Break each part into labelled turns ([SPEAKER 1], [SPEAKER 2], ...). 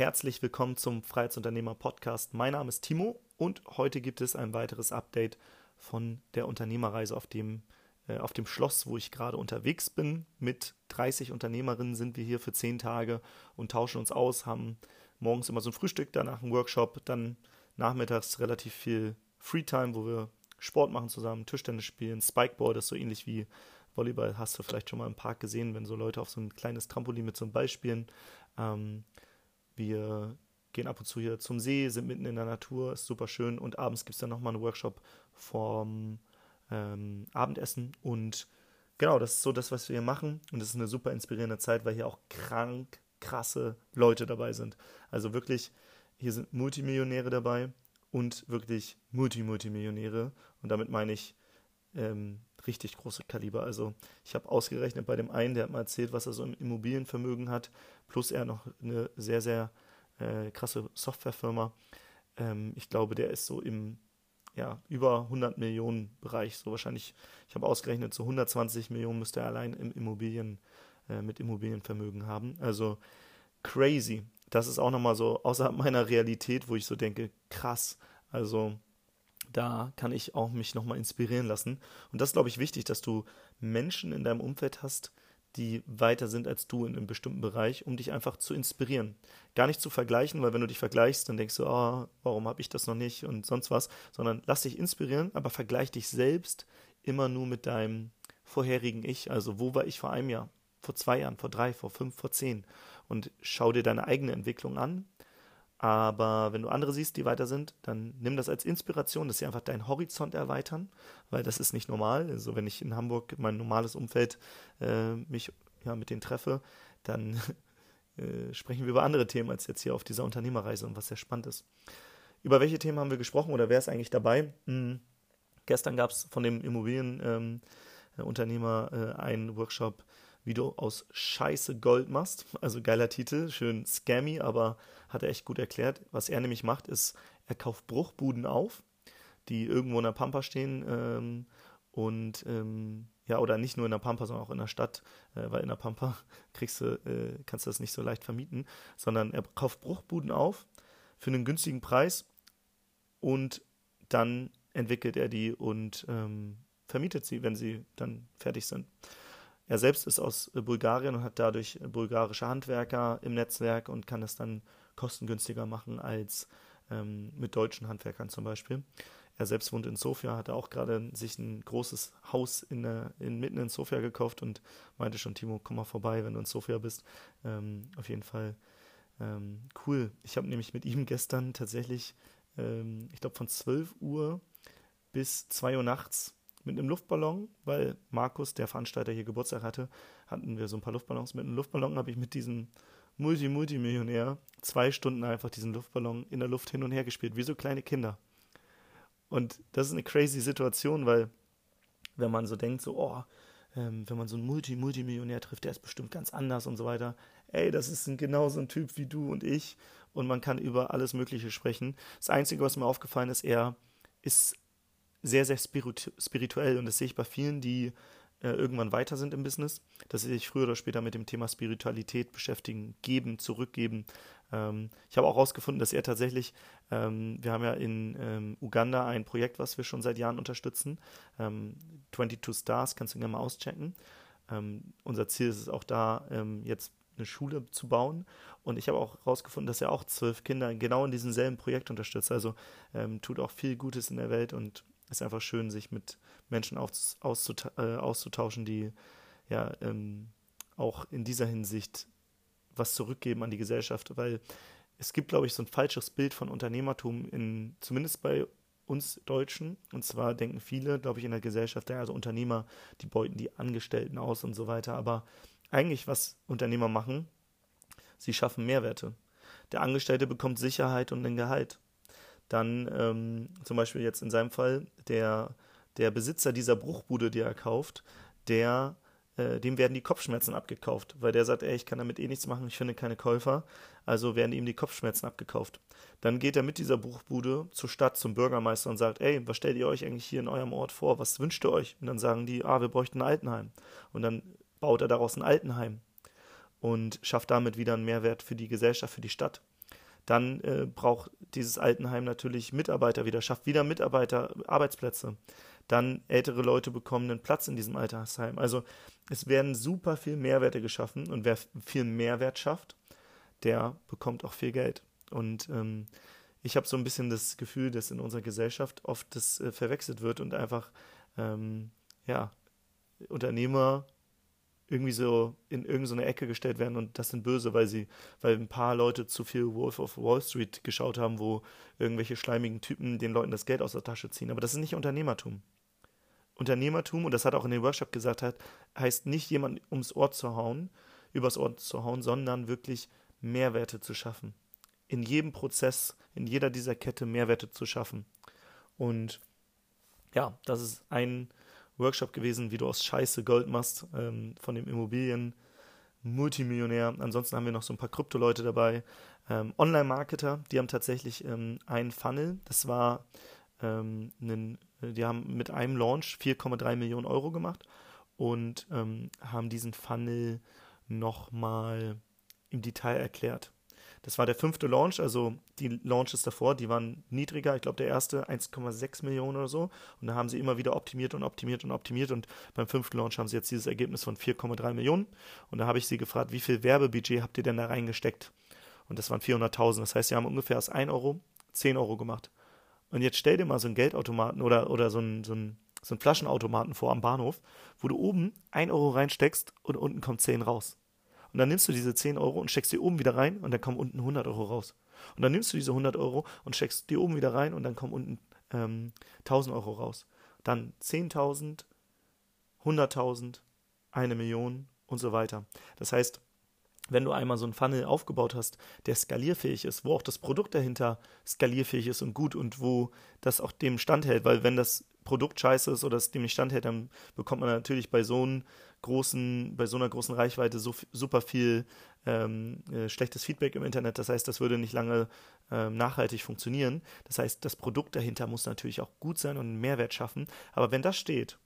[SPEAKER 1] Herzlich willkommen zum Freiheitsunternehmer Podcast. Mein Name ist Timo und heute gibt es ein weiteres Update von der Unternehmerreise auf dem, äh, auf dem Schloss, wo ich gerade unterwegs bin. Mit 30 Unternehmerinnen sind wir hier für 10 Tage und tauschen uns aus, haben morgens immer so ein Frühstück, danach ein Workshop, dann nachmittags relativ viel Freetime, wo wir Sport machen zusammen, Tischtennis spielen, Spikeboard, das ist so ähnlich wie Volleyball, hast du vielleicht schon mal im Park gesehen, wenn so Leute auf so ein kleines Trampolin mit so einem Ball spielen. Ähm, wir gehen ab und zu hier zum See, sind mitten in der Natur, ist super schön. Und abends gibt es dann nochmal einen Workshop vorm ähm, Abendessen. Und genau, das ist so das, was wir hier machen. Und es ist eine super inspirierende Zeit, weil hier auch krank krasse Leute dabei sind. Also wirklich, hier sind Multimillionäre dabei und wirklich Multi-Multimillionäre. Und damit meine ich ähm, richtig große Kaliber. Also ich habe ausgerechnet bei dem einen, der hat mal erzählt, was er so im Immobilienvermögen hat, plus er noch eine sehr, sehr äh, krasse Softwarefirma. Ähm, ich glaube, der ist so im ja, über 100 Millionen Bereich, so wahrscheinlich, ich habe ausgerechnet, so 120 Millionen müsste er allein im Immobilien, äh, mit Immobilienvermögen haben. Also crazy. Das ist auch nochmal so außerhalb meiner Realität, wo ich so denke, krass. Also da kann ich auch mich nochmal inspirieren lassen. Und das ist, glaube ich, wichtig, dass du Menschen in deinem Umfeld hast, die weiter sind als du in einem bestimmten Bereich, um dich einfach zu inspirieren. Gar nicht zu vergleichen, weil wenn du dich vergleichst, dann denkst du, oh, warum habe ich das noch nicht und sonst was, sondern lass dich inspirieren, aber vergleich dich selbst immer nur mit deinem vorherigen Ich. Also wo war ich vor einem Jahr, vor zwei Jahren, vor drei, vor fünf, vor zehn und schau dir deine eigene Entwicklung an aber wenn du andere siehst, die weiter sind, dann nimm das als Inspiration, dass sie einfach deinen Horizont erweitern, weil das ist nicht normal. Also wenn ich in Hamburg mein normales Umfeld äh, mich ja, mit denen treffe, dann äh, sprechen wir über andere Themen als jetzt hier auf dieser Unternehmerreise und was sehr spannend ist. Über welche Themen haben wir gesprochen oder wer ist eigentlich dabei? Hm, gestern gab es von dem Immobilienunternehmer ähm, äh, einen Workshop wie du aus Scheiße Gold machst. Also geiler Titel, schön scammy, aber hat er echt gut erklärt. Was er nämlich macht, ist, er kauft Bruchbuden auf, die irgendwo in der Pampa stehen ähm, und ähm, ja, oder nicht nur in der Pampa, sondern auch in der Stadt, äh, weil in der Pampa kriegst du, äh, kannst du das nicht so leicht vermieten, sondern er kauft Bruchbuden auf für einen günstigen Preis und dann entwickelt er die und ähm, vermietet sie, wenn sie dann fertig sind. Er selbst ist aus äh, Bulgarien und hat dadurch bulgarische Handwerker im Netzwerk und kann es dann kostengünstiger machen als ähm, mit deutschen Handwerkern zum Beispiel. Er selbst wohnt in Sofia, hat auch gerade sich ein großes Haus in, in, mitten in Sofia gekauft und meinte schon, Timo, komm mal vorbei, wenn du in Sofia bist. Ähm, auf jeden Fall ähm, cool. Ich habe nämlich mit ihm gestern tatsächlich, ähm, ich glaube, von 12 Uhr bis 2 Uhr nachts mit einem Luftballon, weil Markus, der Veranstalter, hier Geburtstag hatte, hatten wir so ein paar Luftballons. Mit einem Luftballon habe ich mit diesem Multi-Multimillionär zwei Stunden einfach diesen Luftballon in der Luft hin und her gespielt, wie so kleine Kinder. Und das ist eine crazy Situation, weil wenn man so denkt, so, oh, ähm, wenn man so einen Multi-Multimillionär trifft, der ist bestimmt ganz anders und so weiter. Ey, das ist ein, genau so ein Typ wie du und ich und man kann über alles Mögliche sprechen. Das Einzige, was mir aufgefallen ist, er ist sehr, sehr spirituell und das sehe ich bei vielen, die äh, irgendwann weiter sind im Business, dass sie sich früher oder später mit dem Thema Spiritualität beschäftigen, geben, zurückgeben. Ähm, ich habe auch herausgefunden, dass er tatsächlich, ähm, wir haben ja in ähm, Uganda ein Projekt, was wir schon seit Jahren unterstützen, 22 ähm, Stars, kannst du gerne mal auschecken. Ähm, unser Ziel ist es auch da, ähm, jetzt eine Schule zu bauen. Und ich habe auch herausgefunden, dass er auch zwölf Kinder genau in diesem selben Projekt unterstützt. Also tut auch viel Gutes in der Welt und ist einfach schön, sich mit Menschen aus, auszuta äh, auszutauschen, die ja ähm, auch in dieser Hinsicht was zurückgeben an die Gesellschaft, weil es gibt, glaube ich, so ein falsches Bild von Unternehmertum in, zumindest bei uns Deutschen. Und zwar denken viele, glaube ich, in der Gesellschaft, ja, also Unternehmer, die beuten die Angestellten aus und so weiter. Aber eigentlich, was Unternehmer machen, sie schaffen Mehrwerte. Der Angestellte bekommt Sicherheit und ein Gehalt dann ähm, zum Beispiel jetzt in seinem Fall der, der Besitzer dieser Bruchbude, die er kauft, der, äh, dem werden die Kopfschmerzen abgekauft, weil der sagt, ey, ich kann damit eh nichts machen, ich finde keine Käufer, also werden ihm die Kopfschmerzen abgekauft. Dann geht er mit dieser Bruchbude zur Stadt, zum Bürgermeister und sagt, ey, was stellt ihr euch eigentlich hier in eurem Ort vor, was wünscht ihr euch? Und dann sagen die, ah, wir bräuchten ein Altenheim. Und dann baut er daraus ein Altenheim und schafft damit wieder einen Mehrwert für die Gesellschaft, für die Stadt. Dann äh, braucht dieses Altenheim natürlich Mitarbeiter wieder, schafft wieder Mitarbeiter, Arbeitsplätze. Dann ältere Leute bekommen einen Platz in diesem Altersheim. Also es werden super viel Mehrwerte geschaffen und wer viel Mehrwert schafft, der bekommt auch viel Geld. Und ähm, ich habe so ein bisschen das Gefühl, dass in unserer Gesellschaft oft das äh, verwechselt wird und einfach ähm, ja Unternehmer irgendwie so in irgendeine Ecke gestellt werden und das sind böse, weil sie, weil ein paar Leute zu viel Wolf of Wall Street geschaut haben, wo irgendwelche schleimigen Typen den Leuten das Geld aus der Tasche ziehen. Aber das ist nicht Unternehmertum. Unternehmertum, und das hat auch in dem Workshop gesagt, hat, heißt nicht jemand ums Ohr zu hauen, übers Ohr zu hauen, sondern wirklich Mehrwerte zu schaffen. In jedem Prozess, in jeder dieser Kette Mehrwerte zu schaffen. Und ja, das ist ein Workshop gewesen, wie du aus Scheiße Gold machst, ähm, von dem Immobilien. Multimillionär. Ansonsten haben wir noch so ein paar Krypto-Leute dabei. Ähm, Online-Marketer, die haben tatsächlich ähm, einen Funnel. Das war ähm, einen, die haben mit einem Launch 4,3 Millionen Euro gemacht und ähm, haben diesen Funnel nochmal im Detail erklärt. Das war der fünfte Launch, also die Launches davor, die waren niedriger. Ich glaube, der erste 1,6 Millionen oder so. Und da haben sie immer wieder optimiert und optimiert und optimiert. Und beim fünften Launch haben sie jetzt dieses Ergebnis von 4,3 Millionen. Und da habe ich sie gefragt, wie viel Werbebudget habt ihr denn da reingesteckt? Und das waren 400.000. Das heißt, sie haben ungefähr aus 1 Euro 10 Euro gemacht. Und jetzt stell dir mal so einen Geldautomaten oder, oder so einen, so einen so einen Flaschenautomaten vor am Bahnhof, wo du oben 1 Euro reinsteckst und unten kommt 10 raus. Und dann nimmst du diese 10 Euro und steckst die oben wieder rein und dann kommen unten 100 Euro raus. Und dann nimmst du diese 100 Euro und steckst die oben wieder rein und dann kommen unten ähm, 1000 Euro raus. Dann 10.000, 100.000, eine Million und so weiter. Das heißt, wenn du einmal so einen Funnel aufgebaut hast, der skalierfähig ist, wo auch das Produkt dahinter skalierfähig ist und gut und wo das auch dem standhält, weil wenn das Produkt scheiße ist oder es dem nicht standhält, dann bekommt man natürlich bei so, einem großen, bei so einer großen Reichweite so super viel ähm, äh, schlechtes Feedback im Internet. Das heißt, das würde nicht lange ähm, nachhaltig funktionieren. Das heißt, das Produkt dahinter muss natürlich auch gut sein und einen Mehrwert schaffen. Aber wenn das steht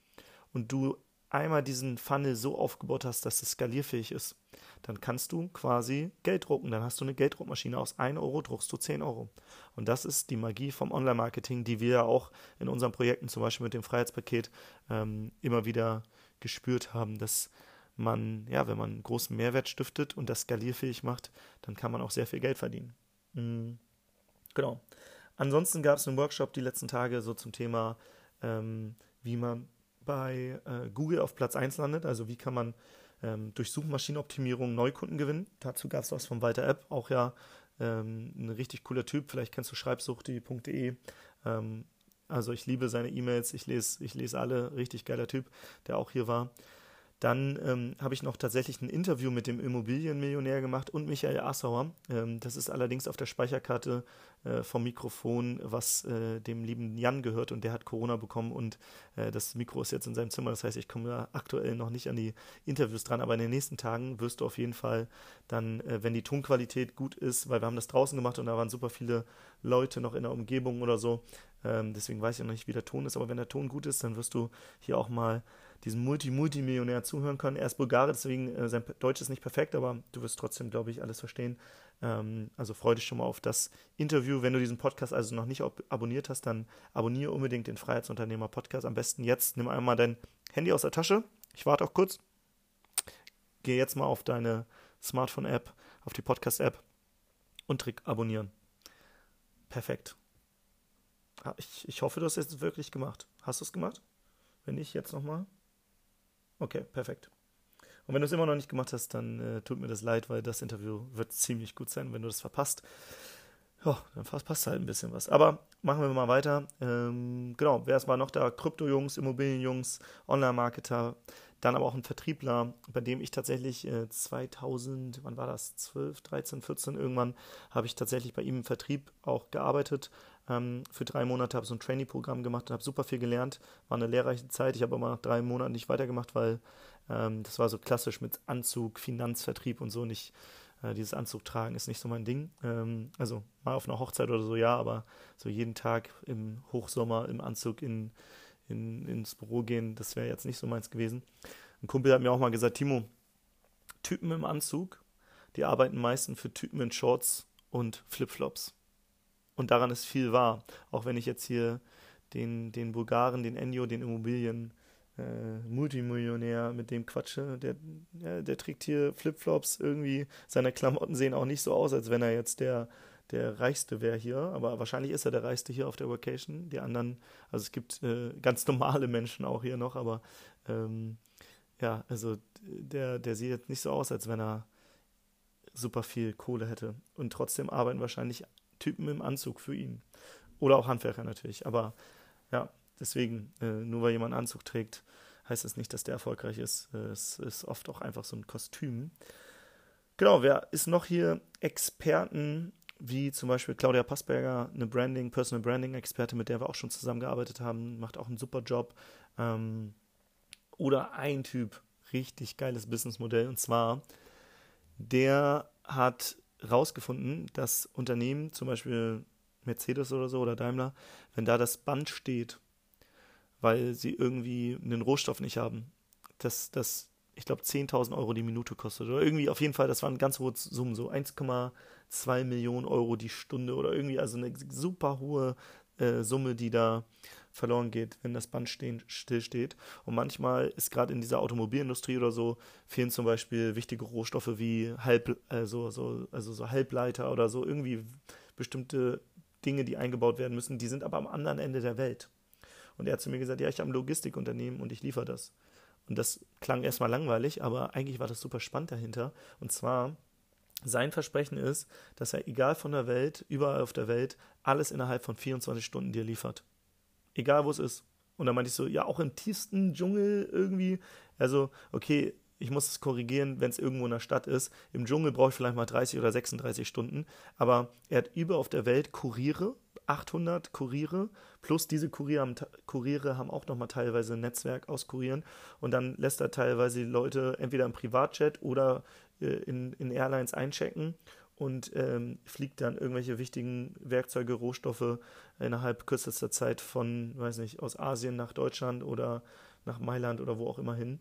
[SPEAKER 1] und du einmal diesen Funnel so aufgebaut hast, dass es skalierfähig ist, dann kannst du quasi Geld drucken. Dann hast du eine Gelddruckmaschine. Aus 1 Euro druckst du 10 Euro. Und das ist die Magie vom Online-Marketing, die wir ja auch in unseren Projekten, zum Beispiel mit dem Freiheitspaket, ähm, immer wieder gespürt haben, dass man, ja, wenn man großen Mehrwert stiftet und das skalierfähig macht, dann kann man auch sehr viel Geld verdienen. Mhm. Genau. Ansonsten gab es einen Workshop die letzten Tage so zum Thema, ähm, wie man bei äh, Google auf Platz 1 landet. Also wie kann man ähm, durch Suchmaschinenoptimierung Neukunden gewinnen. Dazu gab es was von Walter App, auch ja ähm, ein richtig cooler Typ. Vielleicht kennst du schreibsucht.de. Ähm, also ich liebe seine E-Mails, ich lese, ich lese alle, richtig geiler Typ, der auch hier war. Dann ähm, habe ich noch tatsächlich ein Interview mit dem Immobilienmillionär gemacht und Michael Assauer. Ähm, das ist allerdings auf der Speicherkarte äh, vom Mikrofon, was äh, dem lieben Jan gehört und der hat Corona bekommen und äh, das Mikro ist jetzt in seinem Zimmer. Das heißt, ich komme aktuell noch nicht an die Interviews dran, aber in den nächsten Tagen wirst du auf jeden Fall dann, äh, wenn die Tonqualität gut ist, weil wir haben das draußen gemacht und da waren super viele Leute noch in der Umgebung oder so. Ähm, deswegen weiß ich noch nicht, wie der Ton ist, aber wenn der Ton gut ist, dann wirst du hier auch mal diesem Multi-Multimillionär zuhören können. Er ist Bulgare, deswegen äh, sein Deutsch ist nicht perfekt, aber du wirst trotzdem, glaube ich, alles verstehen. Ähm, also freue dich schon mal auf das Interview. Wenn du diesen Podcast also noch nicht abonniert hast, dann abonniere unbedingt den Freiheitsunternehmer Podcast. Am besten jetzt. Nimm einmal dein Handy aus der Tasche. Ich warte auch kurz. Geh jetzt mal auf deine Smartphone-App, auf die Podcast-App und drück abonnieren. Perfekt. Ich, ich hoffe, du hast es wirklich gemacht. Hast du es gemacht? Wenn nicht, jetzt nochmal. Okay, perfekt. Und wenn du es immer noch nicht gemacht hast, dann äh, tut mir das leid, weil das Interview wird ziemlich gut sein. Wenn du das verpasst, ja, dann passt halt ein bisschen was. Aber machen wir mal weiter. Ähm, genau, wer ist mal noch da? Krypto-Jungs, Immobilien-Jungs, Online-Marketer, dann aber auch ein Vertriebler, bei dem ich tatsächlich äh, 2000, wann war das? 12, 13, 14 irgendwann, habe ich tatsächlich bei ihm im Vertrieb auch gearbeitet. Ähm, für drei Monate habe so ein Trainee-Programm gemacht und habe super viel gelernt. War eine lehrreiche Zeit. Ich habe aber nach drei Monaten nicht weitergemacht, weil ähm, das war so klassisch mit Anzug, Finanzvertrieb und so nicht. Äh, dieses Anzug tragen ist nicht so mein Ding. Ähm, also mal auf einer Hochzeit oder so, ja, aber so jeden Tag im Hochsommer im Anzug in in, ins Büro gehen, das wäre jetzt nicht so meins gewesen. Ein Kumpel hat mir auch mal gesagt, Timo, Typen im Anzug, die arbeiten meistens für Typen in Shorts und Flipflops. Und daran ist viel wahr. Auch wenn ich jetzt hier den, den Bulgaren, den Enyo, den Immobilien äh, Multimillionär mit dem quatsche, der, ja, der trägt hier Flipflops irgendwie. Seine Klamotten sehen auch nicht so aus, als wenn er jetzt der, der Reichste wäre hier. Aber wahrscheinlich ist er der Reichste hier auf der Vacation. Die anderen, also es gibt äh, ganz normale Menschen auch hier noch, aber ähm, ja, also der, der sieht jetzt nicht so aus, als wenn er super viel Kohle hätte. Und trotzdem arbeiten wahrscheinlich Typen im Anzug für ihn. Oder auch Handwerker natürlich. Aber ja, deswegen, äh, nur weil jemand einen Anzug trägt, heißt das nicht, dass der erfolgreich ist. Äh, es ist oft auch einfach so ein Kostüm. Genau, wer ist noch hier? Experten wie zum Beispiel Claudia Passberger, eine Branding, Personal Branding Experte, mit der wir auch schon zusammengearbeitet haben, macht auch einen super Job. Ähm, oder ein Typ, richtig geiles Businessmodell, und zwar, der hat rausgefunden, dass Unternehmen, zum Beispiel Mercedes oder so oder Daimler, wenn da das Band steht, weil sie irgendwie einen Rohstoff nicht haben, dass das, ich glaube, 10.000 Euro die Minute kostet. Oder irgendwie, auf jeden Fall, das waren ganz hohe Summen, so 1,2 Millionen Euro die Stunde oder irgendwie, also eine super hohe äh, Summe, die da verloren geht, wenn das Band stehen, still steht. Und manchmal ist gerade in dieser Automobilindustrie oder so, fehlen zum Beispiel wichtige Rohstoffe wie Halb, also, so, also so Halbleiter oder so, irgendwie bestimmte Dinge, die eingebaut werden müssen, die sind aber am anderen Ende der Welt. Und er hat zu mir gesagt, ja, ich habe ein Logistikunternehmen und ich liefere das. Und das klang erstmal langweilig, aber eigentlich war das super spannend dahinter. Und zwar, sein Versprechen ist, dass er egal von der Welt, überall auf der Welt, alles innerhalb von 24 Stunden dir liefert. Egal wo es ist. Und dann meinte ich so, ja, auch im tiefsten Dschungel irgendwie. Also, okay, ich muss es korrigieren, wenn es irgendwo in der Stadt ist. Im Dschungel brauche ich vielleicht mal 30 oder 36 Stunden. Aber er hat über auf der Welt Kuriere, 800 Kuriere, plus diese Kuriere haben, Kuriere haben auch nochmal teilweise ein Netzwerk aus Kurieren. Und dann lässt er teilweise die Leute entweder im Privatjet oder äh, in, in Airlines einchecken und ähm, fliegt dann irgendwelche wichtigen Werkzeuge, Rohstoffe innerhalb kürzester Zeit von, weiß nicht, aus Asien nach Deutschland oder nach Mailand oder wo auch immer hin,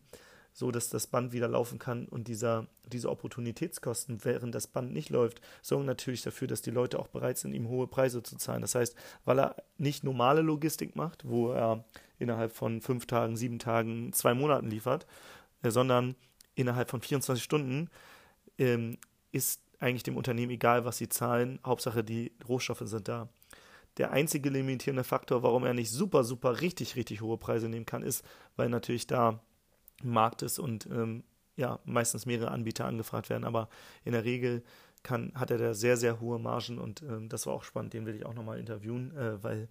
[SPEAKER 1] so dass das Band wieder laufen kann und dieser, diese Opportunitätskosten, während das Band nicht läuft, sorgen natürlich dafür, dass die Leute auch bereit sind, ihm hohe Preise zu zahlen. Das heißt, weil er nicht normale Logistik macht, wo er innerhalb von fünf Tagen, sieben Tagen, zwei Monaten liefert, äh, sondern innerhalb von 24 Stunden ähm, ist eigentlich dem Unternehmen egal, was sie zahlen. Hauptsache, die Rohstoffe sind da. Der einzige limitierende Faktor, warum er nicht super, super, richtig, richtig hohe Preise nehmen kann, ist, weil natürlich da ein Markt ist und ähm, ja, meistens mehrere Anbieter angefragt werden. Aber in der Regel kann, hat er da sehr, sehr hohe Margen und ähm, das war auch spannend. Den will ich auch nochmal interviewen, äh, weil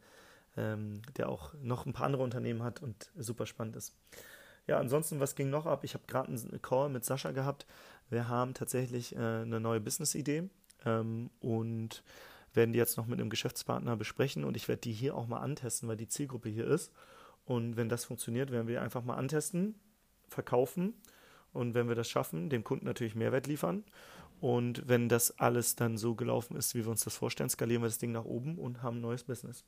[SPEAKER 1] ähm, der auch noch ein paar andere Unternehmen hat und super spannend ist. Ja, ansonsten, was ging noch ab? Ich habe gerade einen Call mit Sascha gehabt. Wir haben tatsächlich äh, eine neue Business-Idee ähm, und werden die jetzt noch mit einem Geschäftspartner besprechen und ich werde die hier auch mal antesten, weil die Zielgruppe hier ist. Und wenn das funktioniert, werden wir einfach mal antesten, verkaufen und wenn wir das schaffen, dem Kunden natürlich Mehrwert liefern. Und wenn das alles dann so gelaufen ist, wie wir uns das vorstellen, skalieren wir das Ding nach oben und haben ein neues Business.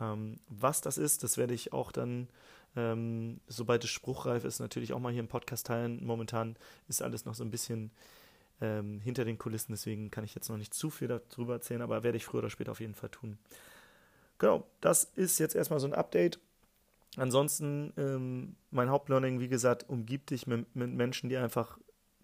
[SPEAKER 1] Ähm, was das ist, das werde ich auch dann ähm, sobald es spruchreif ist, natürlich auch mal hier im Podcast teilen. Momentan ist alles noch so ein bisschen ähm, hinter den Kulissen, deswegen kann ich jetzt noch nicht zu viel darüber erzählen, aber werde ich früher oder später auf jeden Fall tun. Genau, das ist jetzt erstmal so ein Update. Ansonsten, ähm, mein Hauptlearning, wie gesagt, umgibt dich mit, mit Menschen, die einfach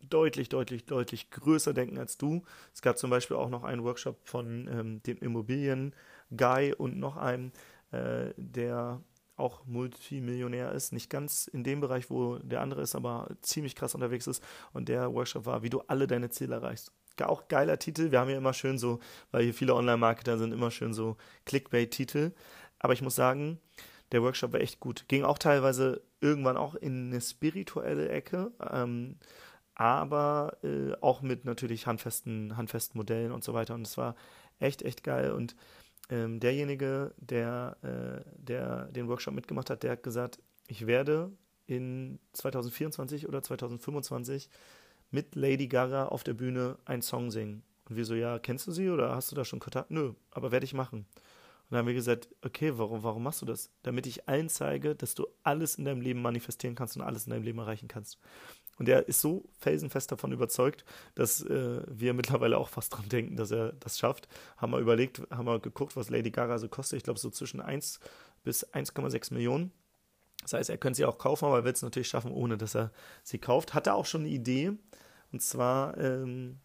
[SPEAKER 1] deutlich, deutlich, deutlich größer denken als du. Es gab zum Beispiel auch noch einen Workshop von ähm, dem Immobilien-Guy und noch einen, äh, der auch Multimillionär ist, nicht ganz in dem Bereich, wo der andere ist, aber ziemlich krass unterwegs ist. Und der Workshop war, wie du alle deine Ziele erreichst. Auch geiler Titel. Wir haben ja immer schön so, weil hier viele Online-Marketer sind, immer schön so Clickbait-Titel. Aber ich muss sagen, der Workshop war echt gut. Ging auch teilweise irgendwann auch in eine spirituelle Ecke, ähm, aber äh, auch mit natürlich handfesten, handfesten Modellen und so weiter. Und es war echt, echt geil. Und ähm, derjenige, der, äh, der den Workshop mitgemacht hat, der hat gesagt, ich werde in 2024 oder 2025 mit Lady Gaga auf der Bühne einen Song singen. Und wir so, ja, kennst du sie oder hast du da schon Kontakt? Nö, aber werde ich machen. Und dann haben wir gesagt, okay, warum, warum machst du das? Damit ich allen zeige, dass du alles in deinem Leben manifestieren kannst und alles in deinem Leben erreichen kannst. Und er ist so felsenfest davon überzeugt, dass äh, wir mittlerweile auch fast dran denken, dass er das schafft. Haben wir überlegt, haben wir geguckt, was Lady Gaga so kostet. Ich glaube, so zwischen 1 bis 1,6 Millionen. Das heißt, er könnte sie auch kaufen, aber er wird es natürlich schaffen, ohne dass er sie kauft. Hat er auch schon eine Idee. Und zwar ähm,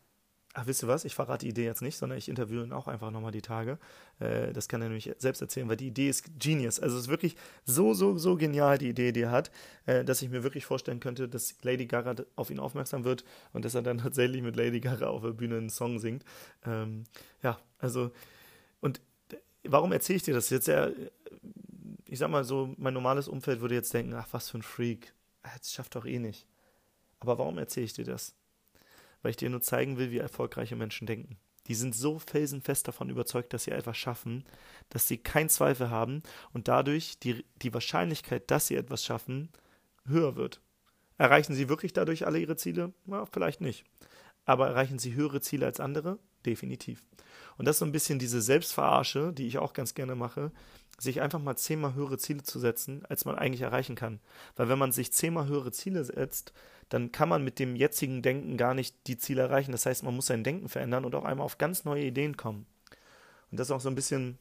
[SPEAKER 1] Ach, wisst ihr was? Ich verrate die Idee jetzt nicht, sondern ich interviewe ihn auch einfach nochmal die Tage. Äh, das kann er nämlich selbst erzählen, weil die Idee ist genius. Also es ist wirklich so, so, so genial, die Idee, die er hat, äh, dass ich mir wirklich vorstellen könnte, dass Lady Gaga auf ihn aufmerksam wird und dass er dann tatsächlich mit Lady Gaga auf der Bühne einen Song singt. Ähm, ja, also, und warum erzähle ich dir das jetzt? Ja, ich sag mal so, mein normales Umfeld würde jetzt denken, ach, was für ein Freak. Das schafft doch eh nicht. Aber warum erzähle ich dir das? Weil ich dir nur zeigen will, wie erfolgreiche Menschen denken. Die sind so felsenfest davon überzeugt, dass sie etwas schaffen, dass sie keinen Zweifel haben und dadurch die, die Wahrscheinlichkeit, dass sie etwas schaffen, höher wird. Erreichen sie wirklich dadurch alle ihre Ziele? Na, vielleicht nicht. Aber erreichen sie höhere Ziele als andere? Definitiv. Und das ist so ein bisschen diese Selbstverarsche, die ich auch ganz gerne mache, sich einfach mal zehnmal höhere Ziele zu setzen, als man eigentlich erreichen kann. Weil wenn man sich zehnmal höhere Ziele setzt, dann kann man mit dem jetzigen Denken gar nicht die Ziele erreichen. Das heißt, man muss sein Denken verändern und auch einmal auf ganz neue Ideen kommen. Und das ist auch so ein bisschen,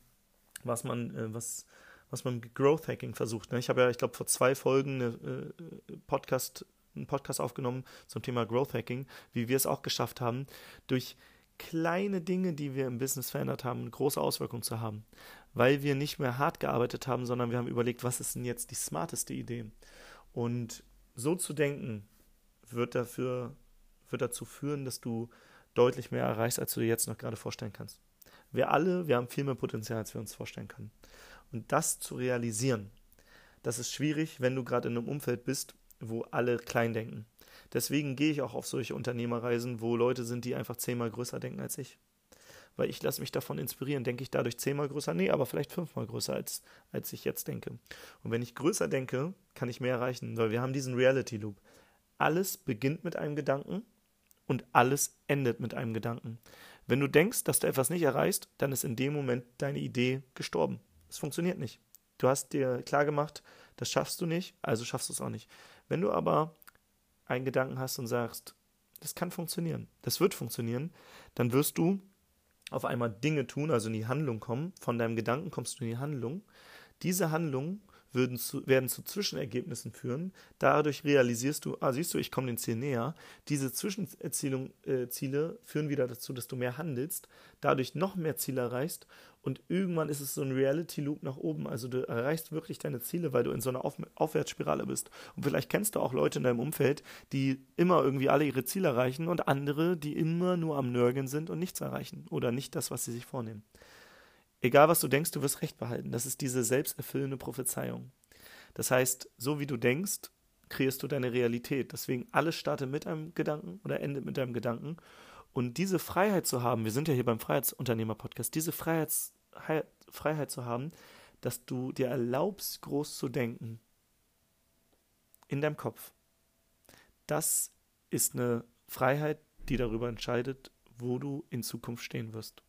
[SPEAKER 1] was man, äh, was, was man mit Growth Hacking versucht. Ne? Ich habe ja, ich glaube, vor zwei Folgen eine, äh, Podcast, einen Podcast aufgenommen zum Thema Growth Hacking, wie wir es auch geschafft haben, durch kleine Dinge, die wir im Business verändert haben, große Auswirkungen zu haben. Weil wir nicht mehr hart gearbeitet haben, sondern wir haben überlegt, was ist denn jetzt die smarteste Idee? Und so zu denken, wird dafür, wird dazu führen, dass du deutlich mehr erreichst, als du dir jetzt noch gerade vorstellen kannst. Wir alle, wir haben viel mehr Potenzial, als wir uns vorstellen können. Und das zu realisieren, das ist schwierig, wenn du gerade in einem Umfeld bist, wo alle klein denken. Deswegen gehe ich auch auf solche Unternehmerreisen, wo Leute sind, die einfach zehnmal größer denken als ich. Weil ich lasse mich davon inspirieren. Denke ich dadurch zehnmal größer? Nee, aber vielleicht fünfmal größer, als, als ich jetzt denke. Und wenn ich größer denke, kann ich mehr erreichen, weil wir haben diesen Reality Loop. Alles beginnt mit einem Gedanken und alles endet mit einem Gedanken. Wenn du denkst, dass du etwas nicht erreichst, dann ist in dem Moment deine Idee gestorben. Es funktioniert nicht. Du hast dir klar gemacht, das schaffst du nicht, also schaffst du es auch nicht. Wenn du aber einen Gedanken hast und sagst, das kann funktionieren, das wird funktionieren, dann wirst du auf einmal Dinge tun, also in die Handlung kommen. Von deinem Gedanken kommst du in die Handlung. Diese Handlung würden zu, werden zu Zwischenergebnissen führen. Dadurch realisierst du, ah, siehst du, ich komme den Ziel näher. Diese Zwischenziele äh, führen wieder dazu, dass du mehr handelst, dadurch noch mehr Ziele erreichst und irgendwann ist es so ein Reality Loop nach oben. Also du erreichst wirklich deine Ziele, weil du in so einer Auf Aufwärtsspirale bist. Und vielleicht kennst du auch Leute in deinem Umfeld, die immer irgendwie alle ihre Ziele erreichen und andere, die immer nur am Nörgeln sind und nichts erreichen oder nicht das, was sie sich vornehmen. Egal was du denkst, du wirst Recht behalten. Das ist diese selbsterfüllende Prophezeiung. Das heißt, so wie du denkst, kreierst du deine Realität. Deswegen alles startet mit einem Gedanken oder endet mit einem Gedanken. Und diese Freiheit zu haben, wir sind ja hier beim Freiheitsunternehmer-Podcast, diese Freiheits, Freiheit zu haben, dass du dir erlaubst, groß zu denken in deinem Kopf. Das ist eine Freiheit, die darüber entscheidet, wo du in Zukunft stehen wirst.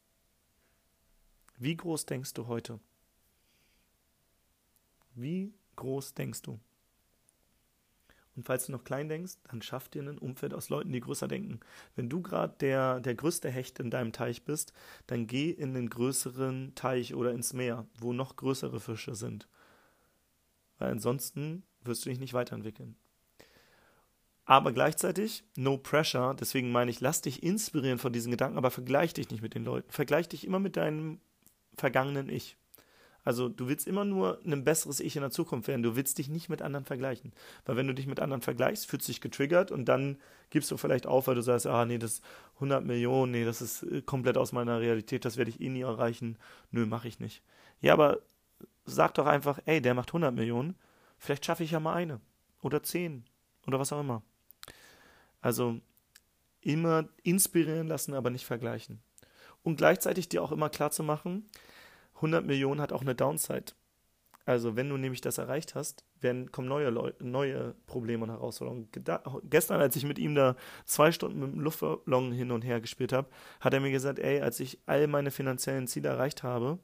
[SPEAKER 1] Wie groß denkst du heute? Wie groß denkst du? Und falls du noch klein denkst, dann schaff dir ein Umfeld aus Leuten, die größer denken. Wenn du gerade der, der größte Hecht in deinem Teich bist, dann geh in den größeren Teich oder ins Meer, wo noch größere Fische sind. Weil ansonsten wirst du dich nicht weiterentwickeln. Aber gleichzeitig, no pressure, deswegen meine ich, lass dich inspirieren von diesen Gedanken, aber vergleich dich nicht mit den Leuten. Vergleich dich immer mit deinem vergangenen Ich. Also du willst immer nur ein besseres Ich in der Zukunft werden. Du willst dich nicht mit anderen vergleichen. Weil wenn du dich mit anderen vergleichst, fühlst du dich getriggert und dann gibst du vielleicht auf, weil du sagst, ah nee, das 100 Millionen, nee, das ist äh, komplett aus meiner Realität, das werde ich eh nie erreichen. Nö, mache ich nicht. Ja, aber sag doch einfach, ey, der macht 100 Millionen, vielleicht schaffe ich ja mal eine oder zehn oder was auch immer. Also immer inspirieren lassen, aber nicht vergleichen und gleichzeitig dir auch immer klar zu machen, 100 Millionen hat auch eine Downside. Also wenn du nämlich das erreicht hast, werden, kommen neue, neue Probleme und Herausforderungen. Geda gestern, als ich mit ihm da zwei Stunden mit dem Luftballon hin und her gespielt habe, hat er mir gesagt, ey, als ich all meine finanziellen Ziele erreicht habe,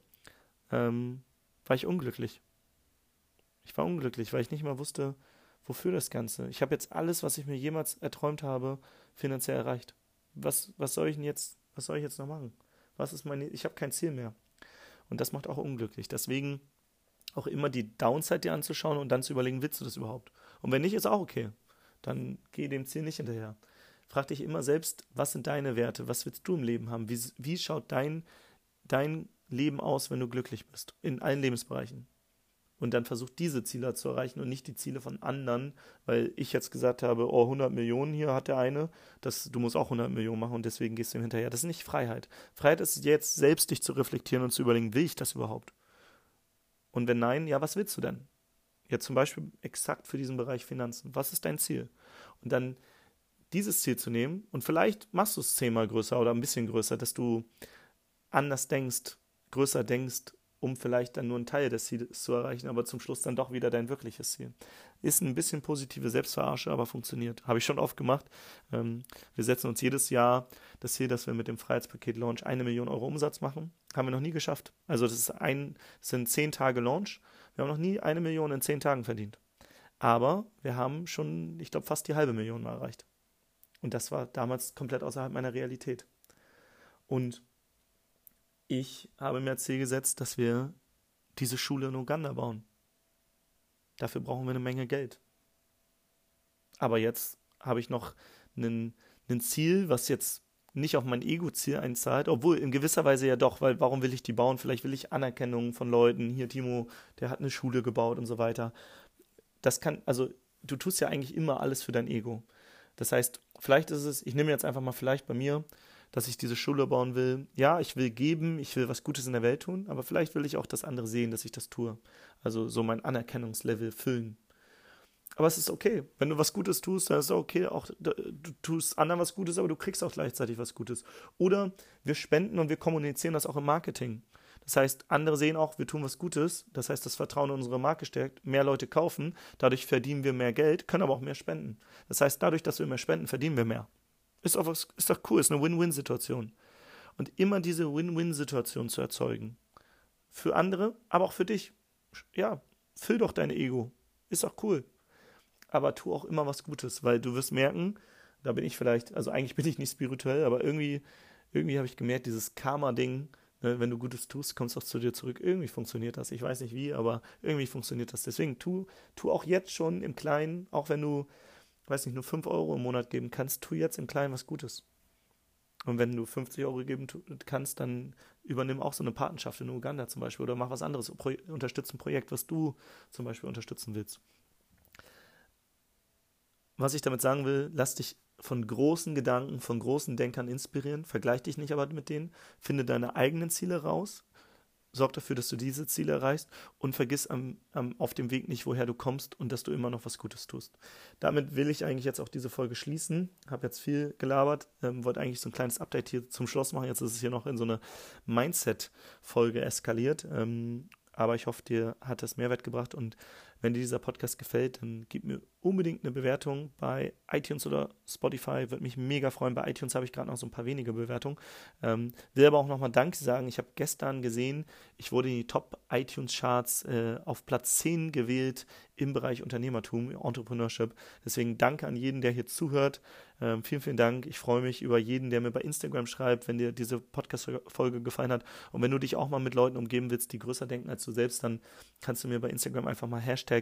[SPEAKER 1] ähm, war ich unglücklich. Ich war unglücklich, weil ich nicht mal wusste, Wofür das Ganze? Ich habe jetzt alles, was ich mir jemals erträumt habe, finanziell erreicht. Was, was soll ich denn jetzt, was soll ich jetzt noch machen? Was ist meine, ich habe kein Ziel mehr. Und das macht auch unglücklich. Deswegen auch immer die Downside dir anzuschauen und dann zu überlegen, willst du das überhaupt? Und wenn nicht, ist auch okay. Dann geh dem Ziel nicht hinterher. Frag dich immer selbst, was sind deine Werte? Was willst du im Leben haben? Wie, wie schaut dein, dein Leben aus, wenn du glücklich bist? In allen Lebensbereichen und dann versucht, diese Ziele zu erreichen und nicht die Ziele von anderen, weil ich jetzt gesagt habe, oh, 100 Millionen hier hat der eine, das, du musst auch 100 Millionen machen und deswegen gehst du ihm hinterher. Das ist nicht Freiheit. Freiheit ist jetzt selbst dich zu reflektieren und zu überlegen, will ich das überhaupt? Und wenn nein, ja, was willst du denn? Jetzt zum Beispiel exakt für diesen Bereich Finanzen. Was ist dein Ziel? Und dann dieses Ziel zu nehmen und vielleicht machst du es zehnmal größer oder ein bisschen größer, dass du anders denkst, größer denkst um vielleicht dann nur einen Teil des Ziels zu erreichen, aber zum Schluss dann doch wieder dein wirkliches Ziel. Ist ein bisschen positive Selbstverarsche, aber funktioniert. Habe ich schon oft gemacht. Ähm, wir setzen uns jedes Jahr das Ziel, dass wir mit dem Freiheitspaket Launch eine Million Euro Umsatz machen. Haben wir noch nie geschafft. Also das ist ein, das sind zehn Tage Launch. Wir haben noch nie eine Million in zehn Tagen verdient. Aber wir haben schon, ich glaube, fast die halbe Million mal erreicht. Und das war damals komplett außerhalb meiner Realität. Und ich habe mir als Ziel gesetzt, dass wir diese Schule in Uganda bauen. Dafür brauchen wir eine Menge Geld. Aber jetzt habe ich noch ein Ziel, was jetzt nicht auf mein Ego-Ziel einzahlt, obwohl in gewisser Weise ja doch, weil warum will ich die bauen? Vielleicht will ich Anerkennung von Leuten. Hier, Timo, der hat eine Schule gebaut und so weiter. Das kann, also du tust ja eigentlich immer alles für dein Ego. Das heißt, vielleicht ist es, ich nehme jetzt einfach mal vielleicht bei mir, dass ich diese Schule bauen will. Ja, ich will geben, ich will was Gutes in der Welt tun, aber vielleicht will ich auch das andere sehen, dass ich das tue. Also so mein Anerkennungslevel füllen. Aber es ist okay. Wenn du was Gutes tust, dann ist es okay. Auch du tust anderen was Gutes, aber du kriegst auch gleichzeitig was Gutes. Oder wir spenden und wir kommunizieren das auch im Marketing. Das heißt, andere sehen auch, wir tun was Gutes. Das heißt, das Vertrauen in unsere Marke stärkt. Mehr Leute kaufen. Dadurch verdienen wir mehr Geld, können aber auch mehr spenden. Das heißt, dadurch, dass wir mehr spenden, verdienen wir mehr. Ist, auch ist doch cool, ist eine Win-Win-Situation. Und immer diese Win-Win-Situation zu erzeugen. Für andere, aber auch für dich. Ja, füll doch dein Ego. Ist doch cool. Aber tu auch immer was Gutes, weil du wirst merken, da bin ich vielleicht, also eigentlich bin ich nicht spirituell, aber irgendwie, irgendwie habe ich gemerkt, dieses Karma-Ding, ne, wenn du Gutes tust, kommst du auch zu dir zurück. Irgendwie funktioniert das. Ich weiß nicht wie, aber irgendwie funktioniert das. Deswegen tu, tu auch jetzt schon im Kleinen, auch wenn du weiß nicht, nur 5 Euro im Monat geben kannst, tu jetzt im Kleinen was Gutes. Und wenn du 50 Euro geben kannst, dann übernimm auch so eine Patenschaft in Uganda zum Beispiel oder mach was anderes, unterstütze ein Projekt, was du zum Beispiel unterstützen willst. Was ich damit sagen will, lass dich von großen Gedanken, von großen Denkern inspirieren, vergleich dich nicht aber mit denen, finde deine eigenen Ziele raus, sorg dafür, dass du diese Ziele erreichst und vergiss am, am, auf dem Weg nicht, woher du kommst und dass du immer noch was Gutes tust. Damit will ich eigentlich jetzt auch diese Folge schließen. Habe jetzt viel gelabert, ähm, wollte eigentlich so ein kleines Update hier zum Schluss machen. Jetzt ist es hier noch in so eine Mindset-Folge eskaliert. Ähm, aber ich hoffe, dir hat das Mehrwert gebracht und wenn dir dieser Podcast gefällt, dann gib mir unbedingt eine Bewertung bei iTunes oder Spotify. Würde mich mega freuen. Bei iTunes habe ich gerade noch so ein paar wenige Bewertungen. Ähm, will aber auch nochmal Danke sagen. Ich habe gestern gesehen, ich wurde in die Top iTunes Charts äh, auf Platz 10 gewählt im Bereich Unternehmertum, Entrepreneurship. Deswegen danke an jeden, der hier zuhört. Ähm, vielen, vielen Dank. Ich freue mich über jeden, der mir bei Instagram schreibt, wenn dir diese Podcast-Folge gefallen hat. Und wenn du dich auch mal mit Leuten umgeben willst, die größer denken als du selbst, dann kannst du mir bei Instagram einfach mal Hashtag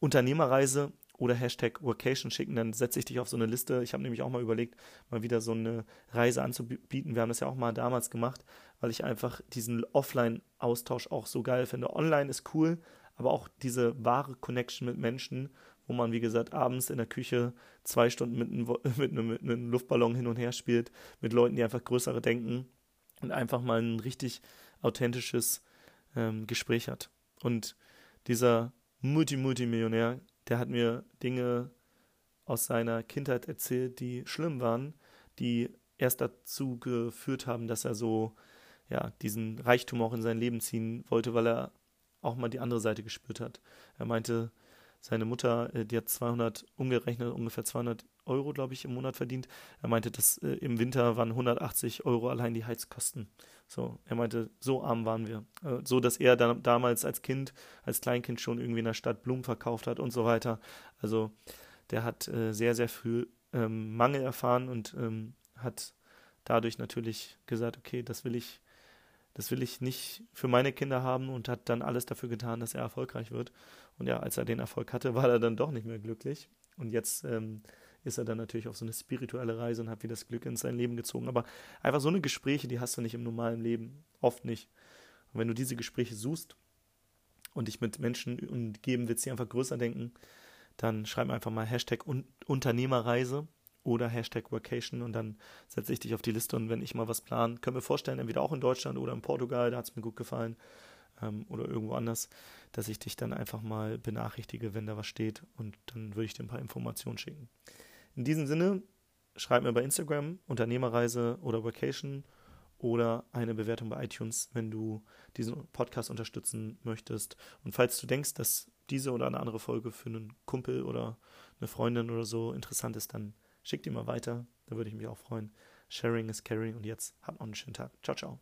[SPEAKER 1] Unternehmerreise oder Hashtag Workation schicken, dann setze ich dich auf so eine Liste. Ich habe nämlich auch mal überlegt, mal wieder so eine Reise anzubieten. Wir haben das ja auch mal damals gemacht, weil ich einfach diesen Offline-Austausch auch so geil finde. Online ist cool, aber auch diese wahre Connection mit Menschen, wo man, wie gesagt, abends in der Küche zwei Stunden mit einem, mit einem, mit einem Luftballon hin und her spielt, mit Leuten, die einfach größere denken und einfach mal ein richtig authentisches ähm, Gespräch hat. Und dieser Multi-Multimillionär, der hat mir Dinge aus seiner Kindheit erzählt, die schlimm waren, die erst dazu geführt haben, dass er so ja, diesen Reichtum auch in sein Leben ziehen wollte, weil er auch mal die andere Seite gespürt hat. Er meinte, seine Mutter, äh, die hat 200, umgerechnet ungefähr 200 Euro, glaube ich, im Monat verdient. Er meinte, dass äh, im Winter waren 180 Euro allein die Heizkosten. So, er meinte, so arm waren wir. Äh, so, dass er dann damals als Kind, als Kleinkind schon irgendwie in der Stadt Blumen verkauft hat und so weiter. Also, der hat äh, sehr, sehr früh ähm, Mangel erfahren und ähm, hat dadurch natürlich gesagt, okay, das will ich, das will ich nicht für meine Kinder haben und hat dann alles dafür getan, dass er erfolgreich wird. Und ja, als er den Erfolg hatte, war er dann doch nicht mehr glücklich. Und jetzt ähm, ist er dann natürlich auf so eine spirituelle Reise und hat wieder das Glück in sein Leben gezogen. Aber einfach so eine Gespräche, die hast du nicht im normalen Leben, oft nicht. Und wenn du diese Gespräche suchst und dich mit Menschen umgeben willst, die einfach größer denken, dann schreib einfach mal Hashtag Unternehmerreise oder Hashtag Vacation und dann setze ich dich auf die Liste und wenn ich mal was plane, können wir vorstellen, entweder auch in Deutschland oder in Portugal, da hat es mir gut gefallen, ähm, oder irgendwo anders, dass ich dich dann einfach mal benachrichtige, wenn da was steht und dann würde ich dir ein paar Informationen schicken. In diesem Sinne, schreib mir bei Instagram Unternehmerreise oder Vacation oder eine Bewertung bei iTunes, wenn du diesen Podcast unterstützen möchtest. Und falls du denkst, dass diese oder eine andere Folge für einen Kumpel oder eine Freundin oder so interessant ist, dann schick die mal weiter. Da würde ich mich auch freuen. Sharing is caring und jetzt habt noch einen schönen Tag. Ciao, ciao.